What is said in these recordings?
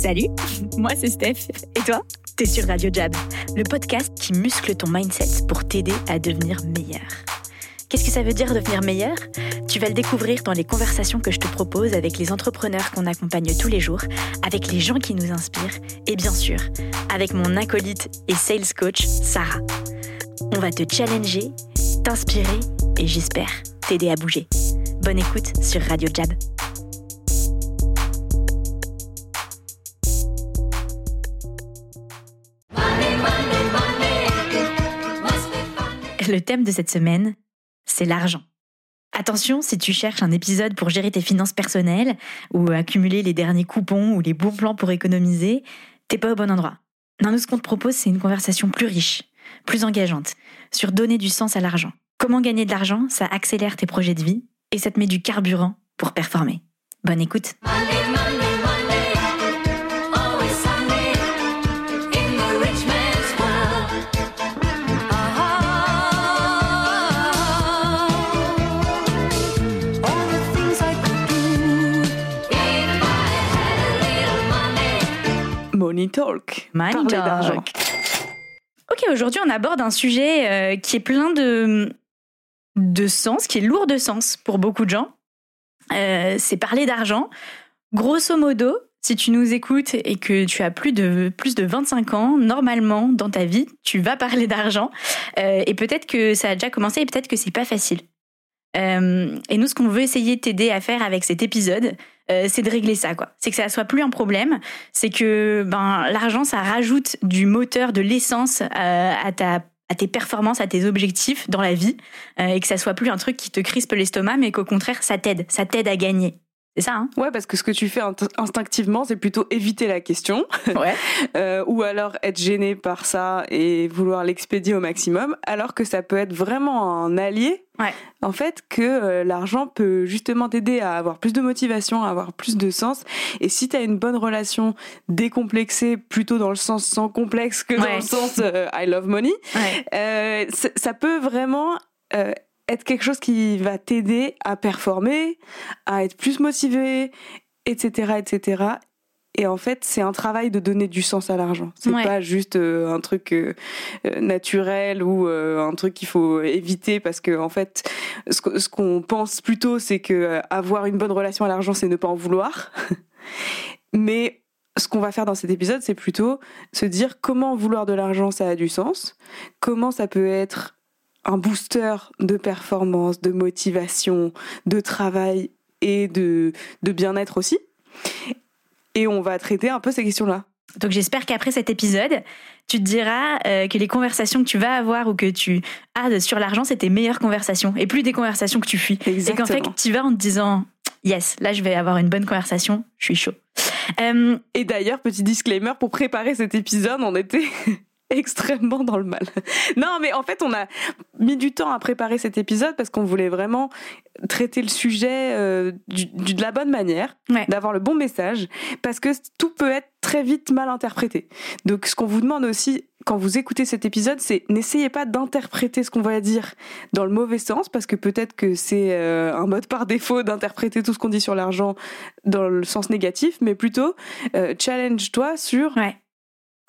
Salut, moi c'est Steph. Et toi? T'es sur Radio Jab, le podcast qui muscle ton mindset pour t'aider à devenir meilleur. Qu'est-ce que ça veut dire devenir meilleur? Tu vas le découvrir dans les conversations que je te propose avec les entrepreneurs qu'on accompagne tous les jours, avec les gens qui nous inspirent et bien sûr, avec mon acolyte et sales coach, Sarah. On va te challenger, t'inspirer et j'espère t'aider à bouger. Bonne écoute sur Radio Jab. Le thème de cette semaine, c'est l'argent. Attention, si tu cherches un épisode pour gérer tes finances personnelles ou accumuler les derniers coupons ou les bons plans pour économiser, t'es pas au bon endroit. Non, nous, ce qu'on te propose, c'est une conversation plus riche, plus engageante, sur donner du sens à l'argent. Comment gagner de l'argent, ça accélère tes projets de vie et ça te met du carburant pour performer. Bonne écoute. Money Talk. Money Parler Talk. d'argent. Ok, aujourd'hui on aborde un sujet euh, qui est plein de, de sens, qui est lourd de sens pour beaucoup de gens. Euh, c'est parler d'argent. Grosso modo, si tu nous écoutes et que tu as plus de, plus de 25 ans, normalement dans ta vie, tu vas parler d'argent. Euh, et peut-être que ça a déjà commencé et peut-être que c'est pas facile. Et nous, ce qu'on veut essayer de t'aider à faire avec cet épisode, euh, c'est de régler ça, quoi. C'est que ça soit plus un problème. C'est que ben l'argent, ça rajoute du moteur, de l'essence euh, à ta à tes performances, à tes objectifs dans la vie, euh, et que ça soit plus un truc qui te crispe l'estomac, mais qu'au contraire, ça t'aide, ça t'aide à gagner. C'est ça, hein Ouais, parce que ce que tu fais instinctivement, c'est plutôt éviter la question, Ouais. euh, ou alors être gêné par ça et vouloir l'expédier au maximum, alors que ça peut être vraiment un allié. Ouais. En fait, que euh, l'argent peut justement t'aider à avoir plus de motivation, à avoir plus de sens. Et si tu as une bonne relation décomplexée, plutôt dans le sens sans complexe que dans Ouais. le sens euh, I love money, Ouais. Euh, ça peut vraiment être quelque chose qui va t'aider à performer, à être plus motivé, etc., etc. Et en fait, c'est un travail de donner du sens à l'argent. C'est Ouais. pas juste euh, un truc euh, euh, naturel ou euh, un truc qu'il faut éviter parce que en fait, ce qu'on pense plutôt, c'est que avoir une bonne relation à l'argent, c'est ne pas en vouloir. Mais ce qu'on va faire dans cet épisode, c'est plutôt se dire comment vouloir de l'argent, ça a du sens. Comment ça peut être un booster de performance, de motivation, de travail et de, de bien-être aussi. Et on va traiter un peu ces questions-là. Donc j'espère qu'après cet épisode, tu te diras euh, que les conversations que tu vas avoir ou que tu as sur l'argent, c'est tes meilleures conversations et plus des conversations que tu fuis. Et qu'en fait, Exactement. tu vas en te disant yes, là je vais avoir une bonne conversation, je suis chaud. Euh, Et d'ailleurs, petit disclaimer, pour préparer cet épisode, on était extrêmement dans le mal. Non, mais en fait, on a mis du temps à préparer cet épisode parce qu'on voulait vraiment traiter le sujet euh, du- du- de la bonne manière, Ouais. d'avoir le bon message, parce que tout peut être très vite mal interprété. Donc, ce qu'on vous demande aussi quand vous écoutez cet épisode, c'est n'essayez pas d'interpréter ce qu'on va dire dans le mauvais sens, parce que peut-être que c'est euh, un mode par défaut d'interpréter tout ce qu'on dit sur l'argent dans le sens négatif, mais plutôt euh, challenge-toi sur ouais.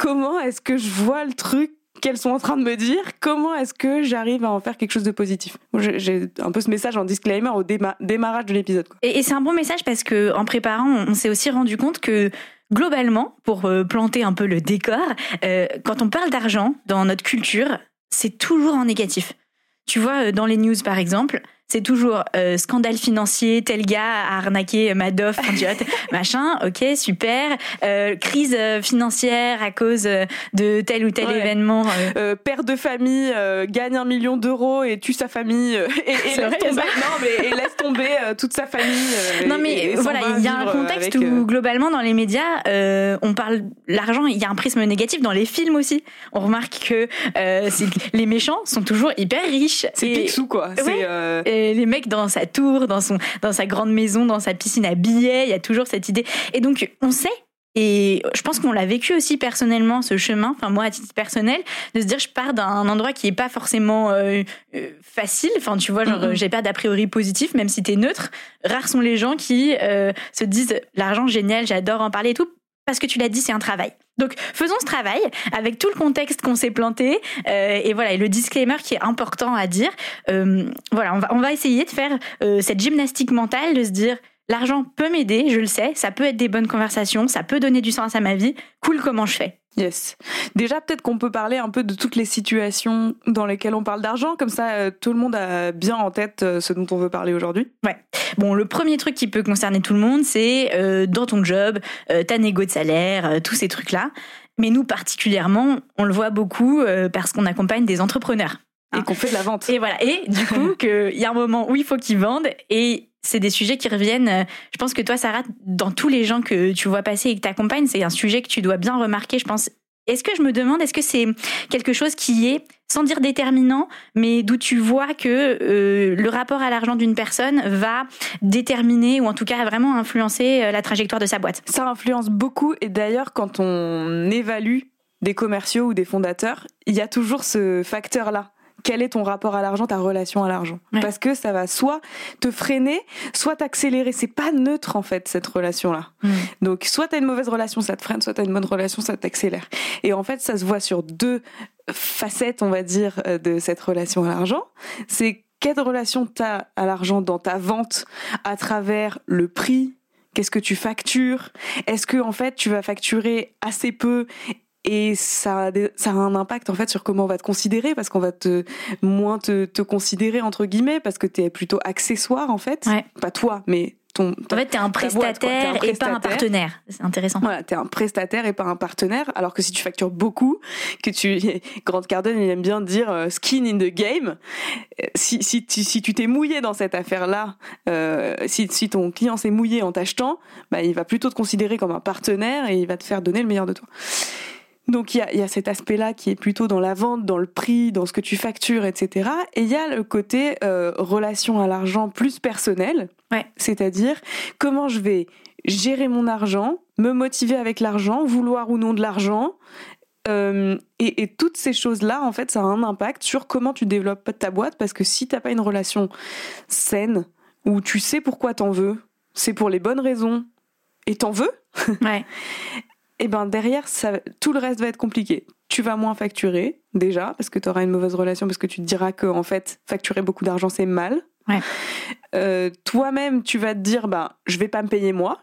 Comment est-ce que je vois le truc qu'elles sont en train de me dire, comment est-ce que j'arrive à en faire quelque chose de positif? J'ai un peu ce message en disclaimer au déma- démarrage de l'épisode. Et, c'est un bon message parce que en préparant, on, on s'est aussi rendu compte que globalement, pour euh, planter un peu le décor, euh, quand on parle d'argent dans notre culture, c'est toujours en négatif. Tu vois, euh, dans les news par exemple, c'est toujours euh, scandale financier, tel gars a arnaqué Madoff, machin, ok, super. Euh, crise euh, financière à cause euh, de tel ou tel Ouais. événement. euh, père de famille euh, gagne un million d'euros et tue sa famille et, et laisse tomber, non, mais, et laisse tomber toute sa famille. Non mais et voilà, il y a un contexte où globalement dans les médias, euh, on parle l'argent, il y a un prisme négatif dans les films aussi. On remarque que euh, les méchants sont toujours hyper riches. c'est Picsou quoi. C'est, Ouais. Les mecs dans sa tour, dans son, dans sa grande maison, dans sa piscine à billets, il y a toujours cette idée. Et donc on sait. Et je pense qu'on l'a vécu aussi personnellement ce chemin, enfin moi à titre personnel, de se dire je pars d'un endroit qui est pas forcément euh, euh, facile, enfin tu vois genre Mhm. j'ai pas d'a priori positif même si t'es neutre. Rares sont les gens qui euh, se disent l'argent génial, j'adore en parler et tout. parce que tu l'as dit, c'est un travail. Donc faisons ce travail avec tout le contexte qu'on s'est planté euh, et voilà et le disclaimer qui est important à dire. Euh, voilà, on va essayer de faire euh, cette gymnastique mentale de se dire l'argent peut m'aider, je le sais, ça peut être des bonnes conversations, ça peut donner du sens à ma vie. Cool, comment je fais Yes. Déjà, peut-être qu'on peut parler un peu de toutes les situations dans lesquelles on parle d'argent, comme ça, euh, tout le monde a bien en tête euh, ce dont on veut parler aujourd'hui. Ouais. Bon, le premier truc qui peut concerner tout le monde, c'est euh, dans ton job, ta négo de salaire, tous ces trucs-là. Mais nous, particulièrement, on le voit beaucoup parce qu'on accompagne des entrepreneurs. Et hein. qu'on fait de la vente. Et voilà. Et du coup, qu'il y a un moment où il faut qu'ils vendent et c'est des sujets qui reviennent. Euh, je pense que toi, Sarah, dans tous les gens que tu vois passer et que tu accompagnes, c'est un sujet que tu dois bien remarquer, je pense. Est-ce que je me demande, est-ce que c'est quelque chose qui est, sans dire déterminant, mais d'où tu vois que euh, le rapport à l'argent d'une personne va déterminer ou en tout cas vraiment influencer euh, la trajectoire de sa boîte? Ça influence beaucoup et d'ailleurs quand on évalue des commerciaux ou des fondateurs, il y a toujours ce facteur-là quel est ton rapport à l'argent, ta relation à l'argent. Parce que ça va soit te freiner, soit t'accélérer. C'est pas neutre, en fait, cette relation-là. Donc, soit t'as une mauvaise relation, ça te freine, soit t'as une bonne relation, ça t'accélère. Et en fait, ça se voit sur deux facettes, on va dire, euh, de cette relation à l'argent. C'est quelle relation t'as à l'argent dans ta vente à travers le prix? Qu'est-ce que tu factures? Est-ce que en fait tu vas facturer assez peu et ça a, ça a un impact en fait sur comment on va te considérer parce qu'on va te moins te, te considérer entre guillemets parce que tu es plutôt accessoire en fait. Pas toi mais ton en fait t'es un prestataire et pas un partenaire. C'est intéressant. Voilà t'es un prestataire et pas un partenaire. Alors que si tu factures beaucoup que tu Grant Cardone il aime bien dire euh, skin in the game. Euh, si si tu si tu t'es mouillé dans cette affaire là euh, si si ton client s'est mouillé en t'achetant bah il va plutôt te considérer comme un partenaire et il va te faire donner le meilleur de toi donc il y a, y a, cet aspect-là qui est plutôt dans la vente, dans le prix, dans ce que tu factures, etc. Et il y a le côté euh, relation à l'argent plus personnel, ouais. c'est-à-dire comment je vais gérer mon argent, me motiver avec l'argent, vouloir ou non de l'argent. Euh, et, et, toutes ces choses-là, en fait, ça a un impact sur comment tu développes ta boîte, parce que si t'as pas une relation saine, où tu sais pourquoi t'en veux, c'est pour les bonnes raisons, et t'en veux, ouais. et eh ben derrière, ça, tout le reste va être compliqué. Tu vas moins facturer, déjà, parce que tu auras une mauvaise relation, parce que tu te diras que, en fait, facturer beaucoup d'argent, c'est mal. Ouais. Euh, toi-même, tu vas te dire, ben, je vais pas me payer moi.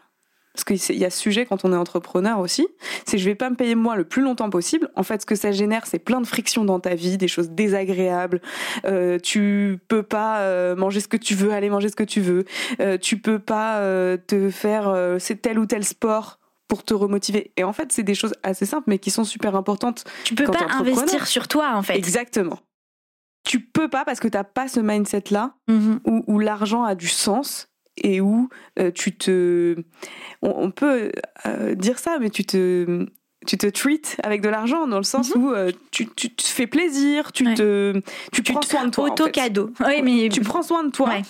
Parce qu'il y a ce sujet quand on est entrepreneur aussi, c'est je vais pas me payer moi le plus longtemps possible. En fait, ce que ça génère, c'est plein de frictions dans ta vie, des choses désagréables. Euh, tu peux pas euh, manger ce que tu veux, aller manger ce que tu veux. Euh, tu peux pas euh, te faire c'est tel ou tel sport pour te remotiver. Et en fait, c'est des choses assez simples, mais qui sont super importantes. Tu peux pas investir sur toi, en fait. Exactement. Tu peux pas parce que t'as pas ce mindset-là mm-hmm. où, où l'argent a du sens et où euh, tu te, on, peut euh, dire ça, mais tu te, tu te treat avec de l'argent dans le sens mm-hmm. où euh, tu, tu, te fais plaisir, tu ouais. te, tu, tu prends soin de toi. Auto cadeau. En fait. Oui, mais tu prends soin de toi ouais.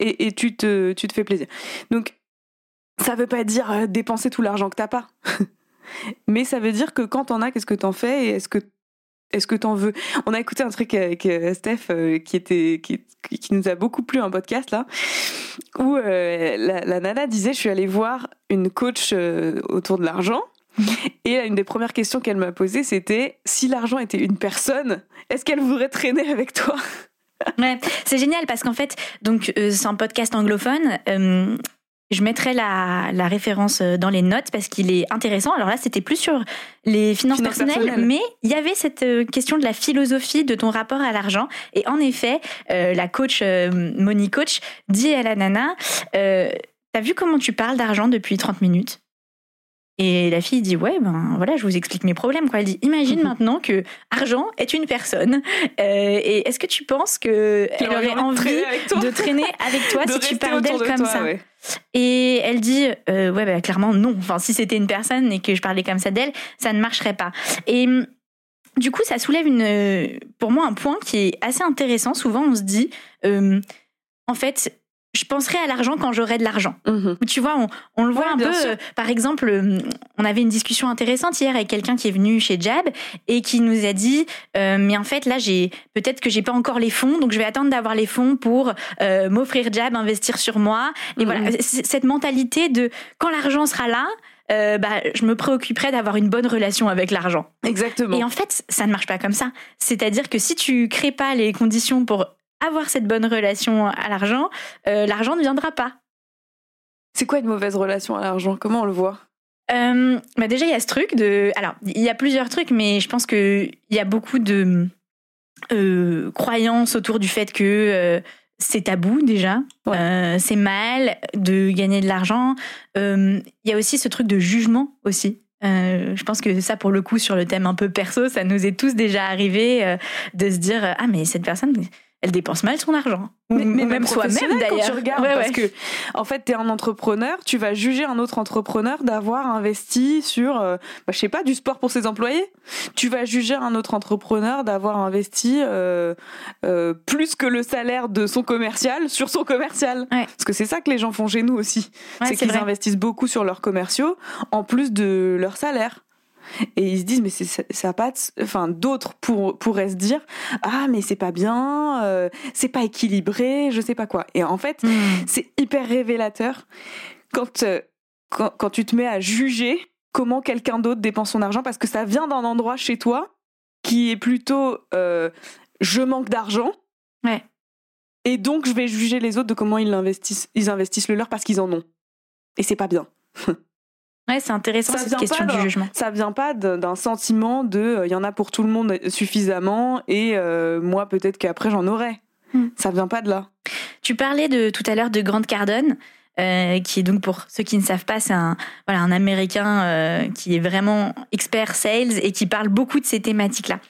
et, et tu te, tu te fais plaisir. Donc ça veut pas dire euh, dépenser tout l'argent que t'as pas. Mais ça veut dire que quand t'en as, qu'est-ce que t'en fais et est-ce que est-ce que t'en veux? On a écouté un truc avec euh, Steph euh, qui était qui, qui, nous a beaucoup plu un podcast là où euh, la, la, nana disait je suis allée voir une coach euh, autour de l'argent et une des premières questions qu'elle m'a posées c'était si l'argent était une personne est-ce qu'elle voudrait traîner avec toi? Ouais, c'est génial parce qu'en fait donc euh, c'est un podcast anglophone euh, je mettrai la, la, référence euh, dans les notes parce qu'il est intéressant. Alors là, c'était plus sur les finances, finances personnelles, personnelles, mais il y avait cette euh, question de la philosophie de ton rapport à l'argent. Et en effet, euh, la coach, euh, Moni Coach, dit à la nana, euh, t'as vu comment tu parles d'argent depuis 30 minutes? Et la fille dit ouais ben voilà je vous explique mes problèmes quoi. Elle dit imagine maintenant que argent est une personne euh, et est-ce que tu penses que elle aurait envie de traîner avec toi si tu parles d'elle comme toi, ça? ouais. Et elle dit euh, ouais bah, clairement non. Enfin si c'était une personne et que je parlais comme ça d'elle ça ne marcherait pas. Et du coup ça soulève une pour moi un point qui est assez intéressant. Souvent on se dit euh, en fait je penserai à l'argent quand j'aurai de l'argent. Mmh. Tu vois, on, on le voit ouais, un peu. Euh, par exemple, euh, on avait une discussion intéressante hier avec quelqu'un qui est venu chez Jab et qui nous a dit, euh, mais en fait là, j'ai peut-être que j'ai pas encore les fonds, donc je vais attendre d'avoir les fonds pour euh, m'offrir Jab, investir sur moi. Et mmh. voilà, cette mentalité de quand l'argent sera là, euh, bah, je me préoccuperai d'avoir une bonne relation avec l'argent. Exactement. Et en fait, ça ne marche pas comme ça. C'est-à-dire que si tu crées pas les conditions pour avoir cette bonne relation à l'argent, euh, l'argent ne viendra pas. C'est quoi une mauvaise relation à l'argent? Comment on le voit? Euh, bah déjà, il y a ce truc de. Alors, il y a plusieurs trucs, mais je pense qu'il y a beaucoup de euh, croyances autour du fait que c'est tabou déjà. Ouais. C'est mal de gagner de l'argent. Il y a aussi ce truc de jugement aussi. Euh, je pense que ça, pour le coup, sur le thème un peu perso, ça nous est tous déjà arrivé euh, de se dire ah mais cette personne, elle dépense mal son argent. Ou même soi-même d'ailleurs. Tu regardes, Ouais, parce ouais. que en fait, tu es un entrepreneur, tu vas juger un autre entrepreneur d'avoir investi sur, euh, bah, je sais pas, du sport pour ses employés. Tu vas juger un autre entrepreneur d'avoir investi euh, euh, plus que le salaire de son commercial sur son commercial. Ouais. Parce que c'est ça que les gens font chez nous aussi. C'est qu'ils investissent beaucoup sur leurs commerciaux en plus de leur salaire. Et ils se disent, mais c'est, ça pas, enfin, d'autres pour, pourraient se dire, ah, mais c'est pas bien, euh, c'est pas équilibré, je sais pas quoi. Et en fait, Hmm. c'est hyper révélateur quand, euh, quand, quand tu te mets à juger comment quelqu'un d'autre dépense son argent parce que ça vient d'un endroit chez toi qui est plutôt, euh, je manque d'argent. Ouais. Et donc, je vais juger les autres de comment ils investissent, ils investissent le leur parce qu'ils en ont. Et c'est pas bien. Ouais, c'est intéressant Ça cette question du jugement. Ça vient pas d'un sentiment de euh, il y en a pour tout le monde suffisamment et euh, moi peut-être qu'après j'en aurai. Hmm. Ça vient pas de là. Tu parlais de tout à l'heure de Grant Cardone, euh, qui est donc pour ceux qui ne savent pas, c'est un voilà un Américain qui est vraiment expert sales et qui parle beaucoup de ces thématiques-là.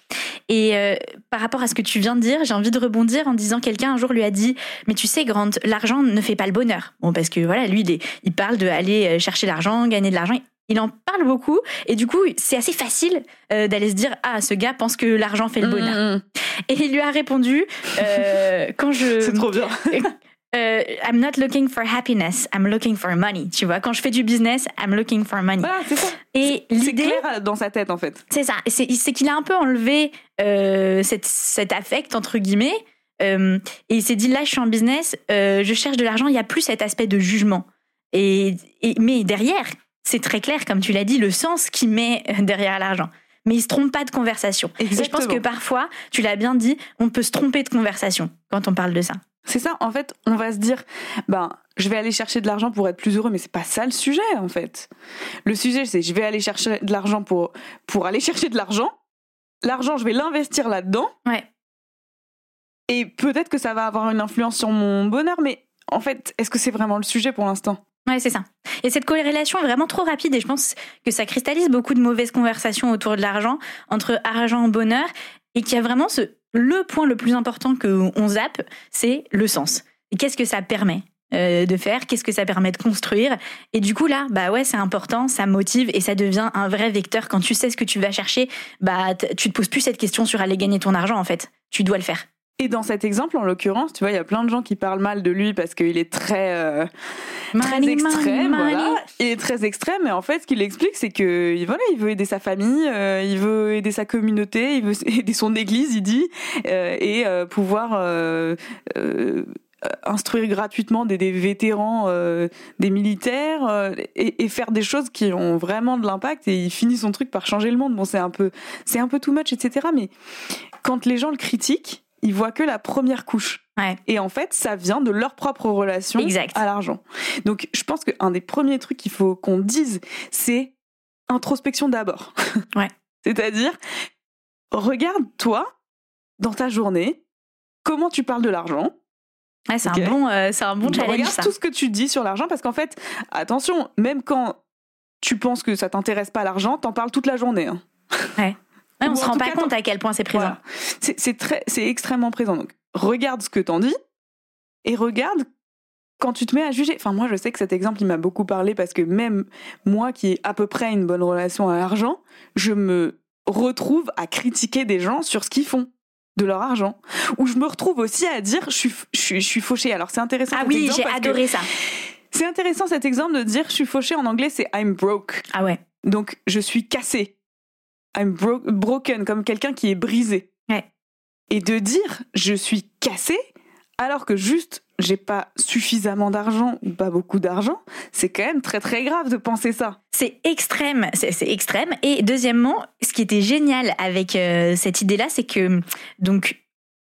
Et euh, par rapport à ce que tu viens de dire, j'ai envie de rebondir en disant quelqu'un un jour lui a dit mais tu sais Grant, l'argent ne fait pas le bonheur. Bon parce que voilà lui il, est- il parle de aller euh, chercher l'argent, gagner de l'argent. Il en parle beaucoup et du coup c'est assez facile euh, d'aller se dire ah ce gars pense que l'argent fait le bonheur. Mm, Et il lui a répondu euh, quand je C'est trop bien. euh, I'm not looking for happiness, I'm looking for money. Tu vois, quand je fais du business, I'm looking for money. Voilà, c'est ça. Et C'est clair dans sa tête en fait. c'est ça, c'est qu'il a un peu enlevé euh, cette, cet affect entre guillemets. euh, et il s'est dit là, je suis en business, euh, je cherche de l'argent. Il y a plus cet aspect de jugement. Et, et mais derrière, c'est très clair, comme tu l'as dit, le sens qu'il met derrière l'argent. Mais il se trompe pas de conversation. Et je pense que parfois, tu l'as bien dit, on peut se tromper de conversation quand on parle de ça. C'est ça, en fait, on va se dire, ben, je vais aller chercher de l'argent pour être plus heureux, mais c'est pas ça le sujet, en fait. Le sujet, c'est je vais aller chercher de l'argent pour, pour aller chercher de l'argent. L'argent, je vais l'investir là-dedans. Ouais. Et peut-être que ça va avoir une influence sur mon bonheur, mais en fait, est-ce que c'est vraiment le sujet pour l'instant? Ouais, c'est ça. Et cette corrélation est vraiment trop rapide et je pense que ça cristallise beaucoup de mauvaises conversations autour de l'argent, entre argent et bonheur, et qu'il y a vraiment ce, le point le plus important qu'on zappe, c'est le sens. Qu'est-ce que ça permet euh, de faire? Qu'est-ce que ça permet de construire? Et du coup, là, bah ouais, c'est important, ça motive et ça devient un vrai vecteur. Quand tu sais ce que tu vas chercher, bah tu te poses plus cette question sur aller gagner ton argent, en fait. Tu dois le faire. Et dans cet exemple, en l'occurrence, tu vois, il y a plein de gens qui parlent mal de lui parce qu'il est très, euh, très Money, extrême, money, voilà. money. Il est très extrême, mais en fait, ce qu'il explique, c'est que voilà, il veut aider sa famille, euh, il veut aider sa communauté, il veut aider son église, il dit, euh, et pouvoir instruire gratuitement des, des vétérans, euh, des militaires, euh, et, et faire des choses qui ont vraiment de l'impact. Et il finit son truc par changer le monde. Bon, c'est un peu, c'est un peu too much, etc. Mais quand les gens le critiquent, ils voient que la première couche. Ouais. Et en fait, ça vient de leur propre relation Exact. à l'argent. Donc, je pense qu'un des premiers trucs qu'il faut qu'on dise, c'est introspection d'abord. Ouais. C'est-à-dire, regarde-toi dans ta journée, comment tu parles de l'argent. Ouais, c'est un bon, euh, c'est un bon challenge, regarde ça. tout ce que tu dis sur l'argent, parce qu'en fait, attention, même quand tu penses que ça t'intéresse pas l'argent, t'en parles toute la journée. hein. Ouais, on Ou se en rend pas cas, compte à quel point c'est présent. Voilà. C'est c'est très, c'est extrêmement présent. Donc, regarde ce que t'en dis et regarde quand tu te mets à juger. Enfin, moi, je sais que cet exemple, il m'a beaucoup parlé parce que même moi, qui ai à peu près une bonne relation à l'argent, je me retrouve à critiquer des gens sur ce qu'ils font de leur argent. Ou je me retrouve aussi à dire, je suis, je suis, je suis fauchée. Alors, c'est intéressant. Ah oui, j'ai adoré ça. C'est intéressant cet exemple de dire, je suis fauchée en anglais, c'est I'm broke. Ah ouais. Donc, je suis cassée. I'm bro- broken, comme quelqu'un qui est brisé. Ouais. Et de dire je suis cassée, Alors que juste, j'ai pas suffisamment d'argent ou pas beaucoup d'argent, c'est quand même très très grave de penser ça. C'est extrême, c'est extrême. Et deuxièmement, ce qui était génial avec euh, cette idée-là, c'est que donc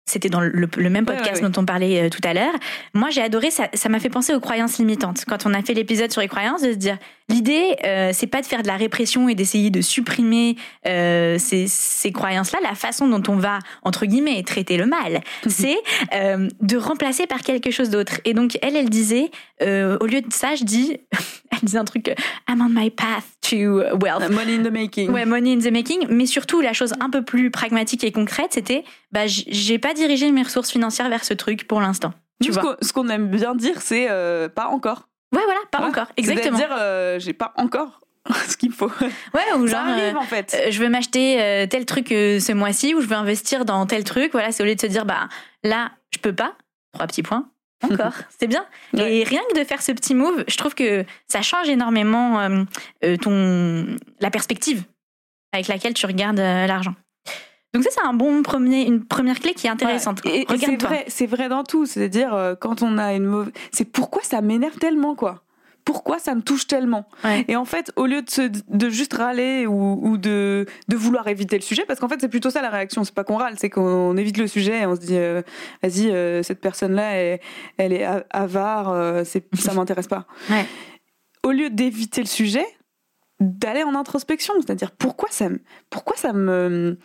c'était dans le, le même podcast ouais, ouais. dont on parlait euh, tout à l'heure. Moi, j'ai adoré ça. Ça m'a fait penser aux croyances limitantes. Quand on a fait l'épisode sur les croyances, de se dire l'idée, euh, c'est pas de faire de la répression et d'essayer de supprimer euh, ces, ces croyances-là. La façon dont on va entre guillemets traiter le mal, c'est euh, de remplacer par quelque chose d'autre. Et donc elle, elle disait, au lieu de ça, je dis, elle disait un truc, I'm on my path to wealth. Money in the making. Ouais, money in the making, mais surtout la chose un peu plus pragmatique et concrète, c'était, bah, j'ai pas dirigé mes ressources financières vers ce truc pour l'instant. Tu Nous, vois qu'on- ce qu'on aime bien dire, c'est pas encore. Ouais, voilà, pas encore, exactement. C'est-à-dire, euh, j'ai pas encore ce qu'il faut. Ouais, ou Ça genre, arrive euh, en fait. euh, je veux m'acheter euh, tel truc euh, ce mois-ci ou je veux investir dans tel truc. Voilà, c'est au lieu de se dire, bah là, je peux pas. Trois petits points. Encore, c'est bien. Ouais. Et rien que de faire ce petit move, je trouve que ça change énormément ton la perspective avec laquelle tu regardes l'argent. Donc ça, c'est un bon premier, une première clé qui est intéressante. Ouais. Et, et c'est vrai, c'est vrai dans tout. C'est-à-dire euh, quand on a une mauvaise, c'est pourquoi ça m'énerve tellement quoi. Pourquoi ça me touche tellement Ouais. Et en fait, au lieu de, se, de juste râler ou, ou de, de vouloir éviter le sujet, parce qu'en fait, c'est plutôt ça la réaction. C'est pas qu'on râle, c'est qu'on évite le sujet et on se dit, euh, vas-y, euh, cette personne-là, elle, elle est a- avare, euh, c'est, ça m'intéresse pas. Ouais. Au lieu d'éviter le sujet, d'aller en introspection, c'est-à-dire pourquoi ça me, pourquoi ça me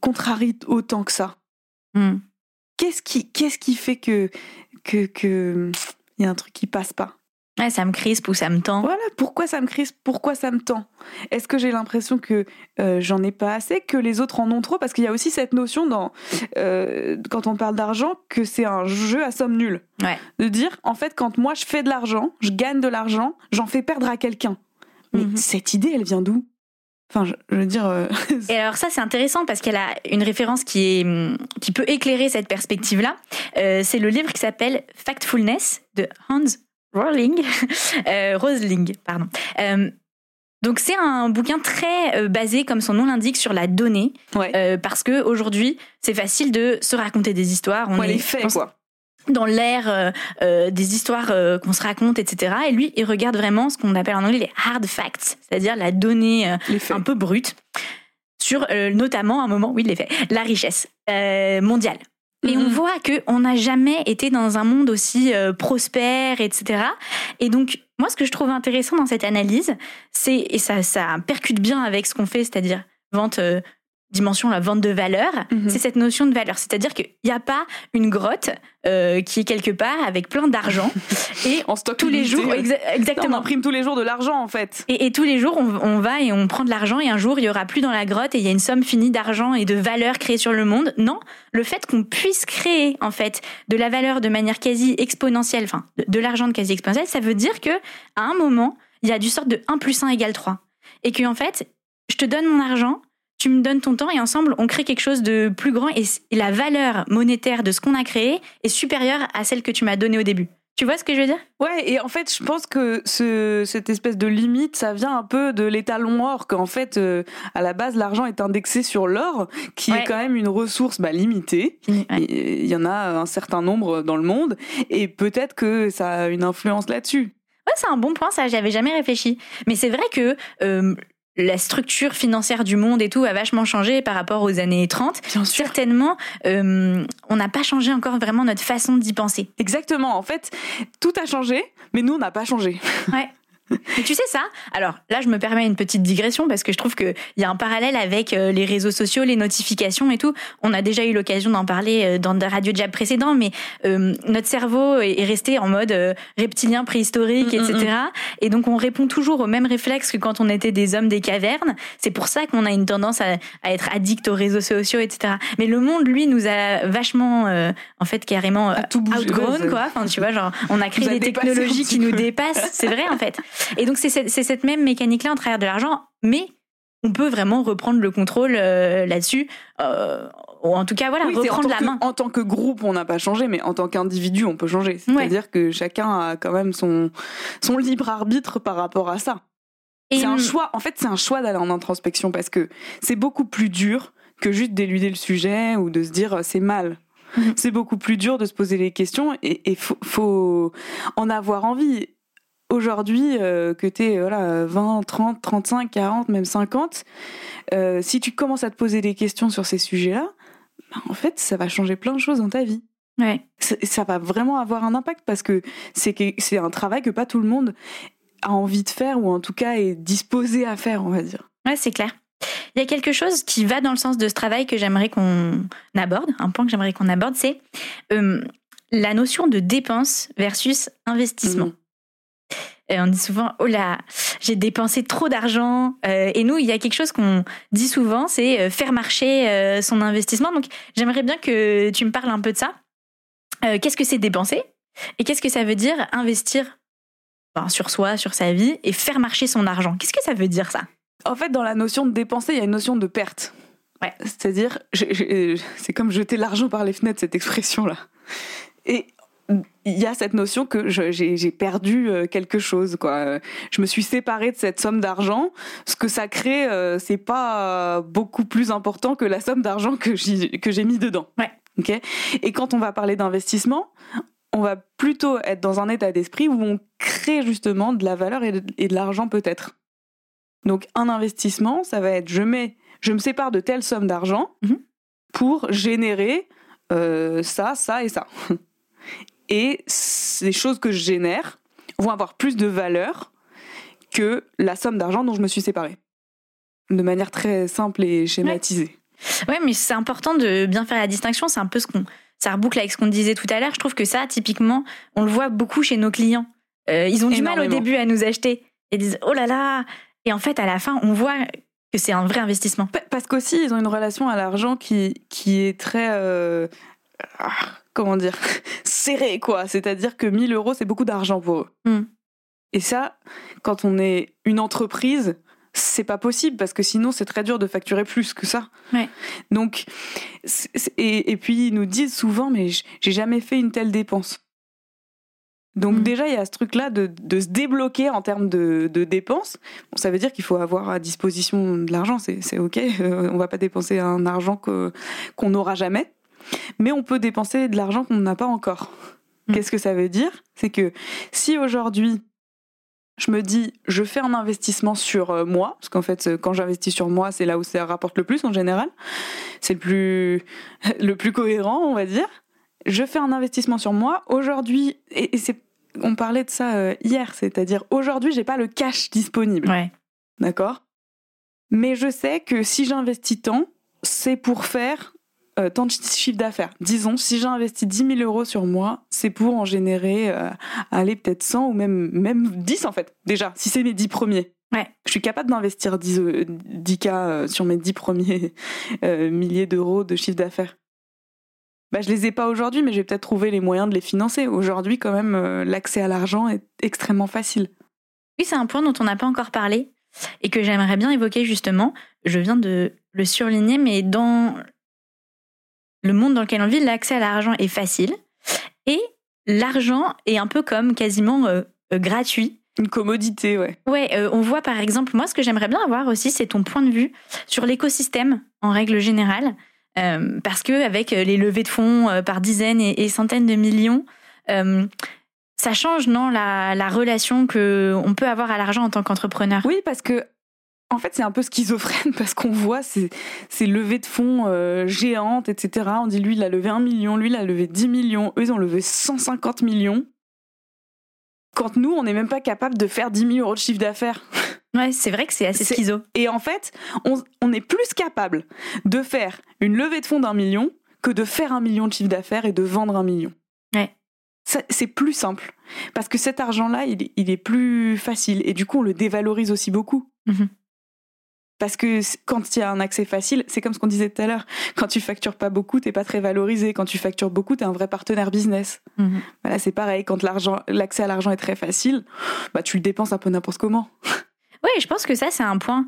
contrarie autant que ça Hmm. Qu'est-ce qui, qu'est-ce qui fait que que que il y a un truc qui passe pas? Ouais, ça me crispe ou ça me tend. Voilà, pourquoi ça me crispe, pourquoi ça me tend? Est-ce que j'ai l'impression que euh, j'en ai pas assez, que les autres en ont trop? Parce qu'il y a aussi cette notion dans euh, quand on parle d'argent que c'est un jeu à somme nulle. Ouais. De dire en fait quand moi je fais de l'argent, je gagne de l'argent, j'en fais perdre à quelqu'un. Mais Mhm. cette idée, elle vient d'où? Enfin, je, je veux dire. euh, Et alors ça c'est intéressant parce qu'elle a une référence qui est qui peut éclairer cette perspective là. c'est le livre qui s'appelle Factfulness de Hans Rosling, euh, Rosling pardon. Euh, donc c'est un bouquin très euh, basé comme son nom l'indique sur la donnée ouais. euh, parce que aujourd'hui c'est facile de se raconter des histoires. On Ouais, est les faits, quoi. Dans l'ère euh, euh, des histoires euh, qu'on se raconte, etc. Et lui, il regarde vraiment ce qu'on appelle en anglais les hard facts, c'est-à-dire la donnée euh, un peu brute sur euh, notamment un moment, oui, il les fait, la richesse euh, mondiale. Et on Mhm. voit que on n'a jamais été dans un monde aussi euh, prospère, etc. Et donc, moi, ce que je trouve intéressant dans cette analyse, c'est et ça, ça percute bien avec ce qu'on fait, c'est-à-dire vente, euh, dimension la vente de valeur, Mhm. c'est cette notion de valeur. C'est-à-dire qu'il n'y a pas une grotte euh, qui est quelque part avec plein d'argent et En stock tous les jours, ouais. exa- On exactement. imprime tous les jours de l'argent en fait. Et, et tous les jours, on, on va et on prend de l'argent et un jour, il y aura plus dans la grotte et il y a une somme finie d'argent et de valeur créée sur le monde. Non, le fait qu'on puisse créer en fait de la valeur de manière quasi exponentielle, enfin de, de l'argent de quasi exponentielle, ça veut dire que à un moment, il y a du sorte de 1 plus 1 égale 3. Et que en fait, je te donne mon argent, tu me donnes ton temps et ensemble, on crée quelque chose de plus grand et, la valeur monétaire de ce qu'on a créé est supérieure à celle que tu m'as donnée au début. Tu vois ce que je veux dire? Ouais, et en fait, je pense que ce, cette espèce de limite, ça vient un peu de l'étalon or, qu'en fait, euh, à la base, l'argent est indexé sur l'or, qui Ouais. est quand même une ressource bah, limitée. Ouais. Il y en a un certain nombre dans le monde, et peut-être que ça a une influence là-dessus. Ouais, c'est un bon point, ça, j'avais jamais réfléchi. Mais c'est vrai que euh, la structure financière du monde et tout a vachement changé par rapport aux années 30. Bien Certainement, euh, on n'a pas changé encore vraiment notre façon d'y penser. Exactement. En fait, tout a changé, mais nous, on n'a pas changé. Ouais. Mais tu sais ça? Alors là, je me permets une petite digression parce que je trouve qu'il y a un parallèle avec euh, les réseaux sociaux, les notifications et tout. On a déjà eu l'occasion d'en parler euh, dans des radio jab précédents, mais euh, notre cerveau est est resté en mode euh, reptilien préhistorique, Mm, mm, etc. Et donc on répond toujours aux mêmes réflexes que quand on était des hommes des cavernes. C'est pour ça qu'on a une tendance à, à être addict aux réseaux sociaux, etc. Mais le monde, lui, nous a vachement, euh, en fait, carrément euh, outgrown, quoi. Enfin, tu vois, genre, on a créé des technologies qui nous dépassent. C'est vrai, en fait. Et donc, c'est cette, même mécanique-là en travers de l'argent, mais on peut vraiment reprendre le contrôle euh, là-dessus. Euh, ou en tout cas, voilà, Oui, reprendre la que- main. En tant que groupe, on n'a pas changé, mais en tant qu'individu, on peut changer. C'est-à-dire que chacun a quand même son, son libre arbitre par rapport à ça. C'est un hum, choix. En fait, c'est un choix d'aller en introspection parce que c'est beaucoup plus dur que juste d'éluder le sujet ou de se dire euh, c'est mal. Mhm. C'est beaucoup plus dur de se poser les questions et il faut, faut, en avoir envie. Aujourd'hui, euh, que tu es voilà, 20, 30, 35, 40, même 50, euh, si tu commences à te poser des questions sur ces sujets-là, bah, en fait, ça va changer plein de choses dans ta vie. Ouais. Ça, ça va vraiment avoir un impact parce que c'est un travail que pas tout le monde a envie de faire ou en tout cas est disposé à faire, on va dire. Ouais, c'est clair. Il y a quelque chose qui va dans le sens de ce travail que j'aimerais qu'on aborde, un point que j'aimerais qu'on aborde, c'est euh, la notion de dépense versus investissement. Mhm. Et on dit souvent, oh là, j'ai dépensé trop d'argent. Euh, et nous, il y a quelque chose qu'on dit souvent, c'est euh, faire marcher euh, son investissement. Donc, j'aimerais bien que tu me parles un peu de ça. Qu'est-ce que c'est dépenser Et qu'est-ce que ça veut dire investir sur soi, sur sa vie et faire marcher son argent? Qu'est-ce que ça veut dire ça? En fait, dans la notion de dépenser, il y a une notion de perte. Ouais. C'est-à-dire, c'est comme jeter l'argent par les fenêtres, cette expression-là. Et il y a cette notion que j'ai perdu euh, quelque chose. Quoi. Je me suis séparée de cette somme d'argent. Ce que ça crée, euh, c'est pas beaucoup plus important que la somme d'argent que j'ai mis dedans. Ouais. Et quand on va parler d'investissement, on va plutôt être dans un état d'esprit où on crée justement de la valeur et de, et de l'argent peut-être. Donc un investissement, ça va être je mets, je me sépare de telle somme d'argent Mhm. pour générer euh, ça, ça et ça. Et ces choses que je génère vont avoir plus de valeur que la somme d'argent dont je me suis séparée. De manière très simple et schématisée. Ouais, mais c'est important de bien faire la distinction. C'est un peu ce qu'on. Ça reboucle avec ce qu'on disait tout à l'heure. Je trouve que ça, typiquement, on le voit beaucoup chez nos clients. Euh, ils ont du mal au début à nous acheter. Ils disent oh là là. Et en fait, à la fin, on voit que c'est un vrai investissement. Pa- Parce qu'aussi, ils ont une relation à l'argent qui, qui est très. euh, comment dire Serrée, quoi. C'est-à-dire que 1000 euros, c'est beaucoup d'argent pour eux. Mm. Et ça, quand on est une entreprise, c'est pas possible parce que sinon, c'est très dur de facturer plus que ça. Ouais. Donc, et, et puis, ils nous disent souvent, mais j'ai jamais fait une telle dépense. Donc Mm. déjà, il y a ce truc-là de, de se débloquer en termes de, de dépenses. Bon, ça veut dire qu'il faut avoir à disposition de l'argent, c'est ok. Euh, on va pas dépenser un argent qu'on n'aura jamais, mais on peut dépenser de l'argent qu'on n'a pas encore. Mm. Qu'est-ce que ça veut dire? C'est que si aujourd'hui je me dis je fais un investissement sur euh, moi, parce qu'en fait euh, quand j'investis sur moi, c'est là où ça rapporte le plus en général, c'est le plus le plus cohérent, on va dire. Je fais un investissement sur moi aujourd'hui, et, c'est on parlait de ça euh, hier, c'est-à-dire aujourd'hui j'ai pas le cash disponible. Ouais. D'accord? Mais je sais que si j'investis tant, c'est pour faire euh, tant de chiffre d'affaires. Disons, si j'investis 10 000 euros sur moi, c'est pour en générer, euh, aller peut-être 100 ou même, même 10 en fait, déjà, si c'est mes 10 premiers. Ouais. Je suis capable d'investir 10, euh, 10K euh, sur mes 10 premiers milliers d'euros de chiffre d'affaires. Bah, je les ai pas aujourd'hui, mais j'ai peut-être trouvé les moyens de les financer. Aujourd'hui, quand même, l'accès à l'argent est extrêmement facile. Oui, c'est un point dont on n'a pas encore parlé et que j'aimerais bien évoquer justement. Je viens de le surligner, mais dans le monde dans lequel on vit, l'accès à l'argent est facile et l'argent est un peu comme quasiment euh, euh, gratuit. Une commodité, ouais. Ouais, euh, on voit par exemple, moi, ce que j'aimerais bien avoir aussi, c'est ton point de vue sur l'écosystème en règle générale. Euh, parce que avec les levées de fonds par dizaines et, et centaines de millions, ça change, non, la, la relation que on peut avoir à l'argent en tant qu'entrepreneur? Oui, parce que en fait, c'est un peu schizophrène parce qu'on voit ces, ces levées de fonds euh, géantes, etc. On dit lui, il a levé 1 million, lui, il a levé 10 millions, eux, ils ont levé 150 millions. Quand nous, on n'est même pas capable de faire 10 000 euros de chiffre d'affaires. Ouais, c'est vrai que c'est assez schizo. Et en fait, on, on est plus capable de faire une levée de fonds d'un million que de faire un million de chiffre d'affaires et de vendre un million. Ouais. C'est plus simple. Parce que cet argent-là, il, est- il est plus facile. Et du coup, on le dévalorise aussi beaucoup. Mhm. Parce que quand il y a un accès facile, c'est comme ce qu'on disait tout à l'heure. Quand tu factures pas beaucoup, t'es pas très valorisé. Quand tu factures beaucoup, t'es un vrai partenaire business. Mhm. Voilà, c'est pareil. Quand l'argent, l'accès à l'argent est très facile, bah tu le dépenses un peu n'importe comment. Ouais, je pense que ça, c'est un point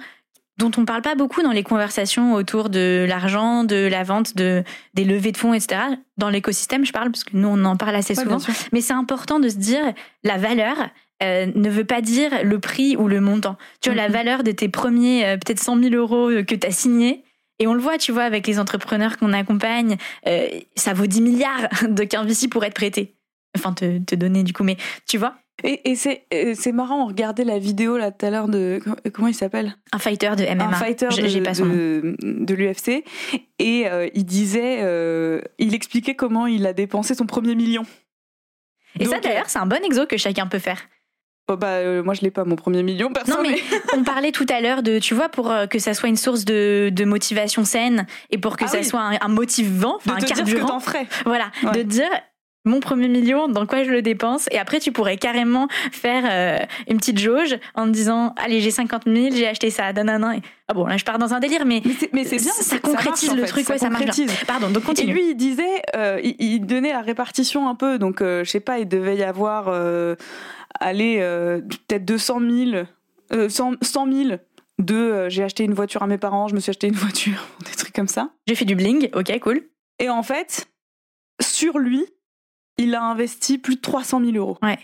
dont on parle pas beaucoup dans les conversations autour de l'argent, de la vente, de, des levées de fonds, etc. Dans l'écosystème, je parle, parce que nous, on en parle assez Ouais, souvent. Mais c'est important de se dire, la valeur euh, ne veut pas dire le prix ou le montant. Tu vois, la Mhm. valeur de tes premiers, euh, peut-être 100 000 euros euh, que tu as signés, Et on le voit, tu vois, avec les entrepreneurs qu'on accompagne, euh, ça vaut 10 milliards de VC pour être prêté. Enfin, te, te donner du coup, mais tu vois Et, et c'est marrant, on regardait la vidéo là tout à l'heure de. Comment il s'appelle? Un fighter de MMA. Un fighter de, pas son de, de l'UFC. Et euh, il disait. euh, il expliquait comment il a dépensé son premier million. Et ça, d'ailleurs, c'est un bon exo que chacun peut faire. Oh, bah, euh, moi, je l'ai pas, mon premier million, personne. Non, mais on parlait tout à l'heure de, tu vois, pour euh, que ça soit une source de, de motivation saine et pour que Ah ça oui. soit un, un motivant, enfin un ce que carburant. t'en ferais. Voilà, Ouais. de dire mon premier million, dans quoi je le dépense. Et après, tu pourrais carrément faire euh, une petite jauge en te disant Allez, j'ai 50 000, j'ai acheté ça, nanana. Et- Ah bon, là, je pars dans un délire, mais. Mais c'est, bien, Ça ça concrétise en le fait, truc, ouais, ça marche bien. Pardon, donc Et continue. lui, il disait, euh, il, il donnait la répartition un peu. Donc, euh, je sais pas, il devait y avoir, euh, allez, peut-être 200 000, euh, 100, 100 000 de j'ai acheté une voiture à mes parents, je me suis acheté une voiture, des trucs comme ça. J'ai fait du bling, ok, cool. Et en fait, sur lui, il a investi plus de 300 000 euros. Ouais.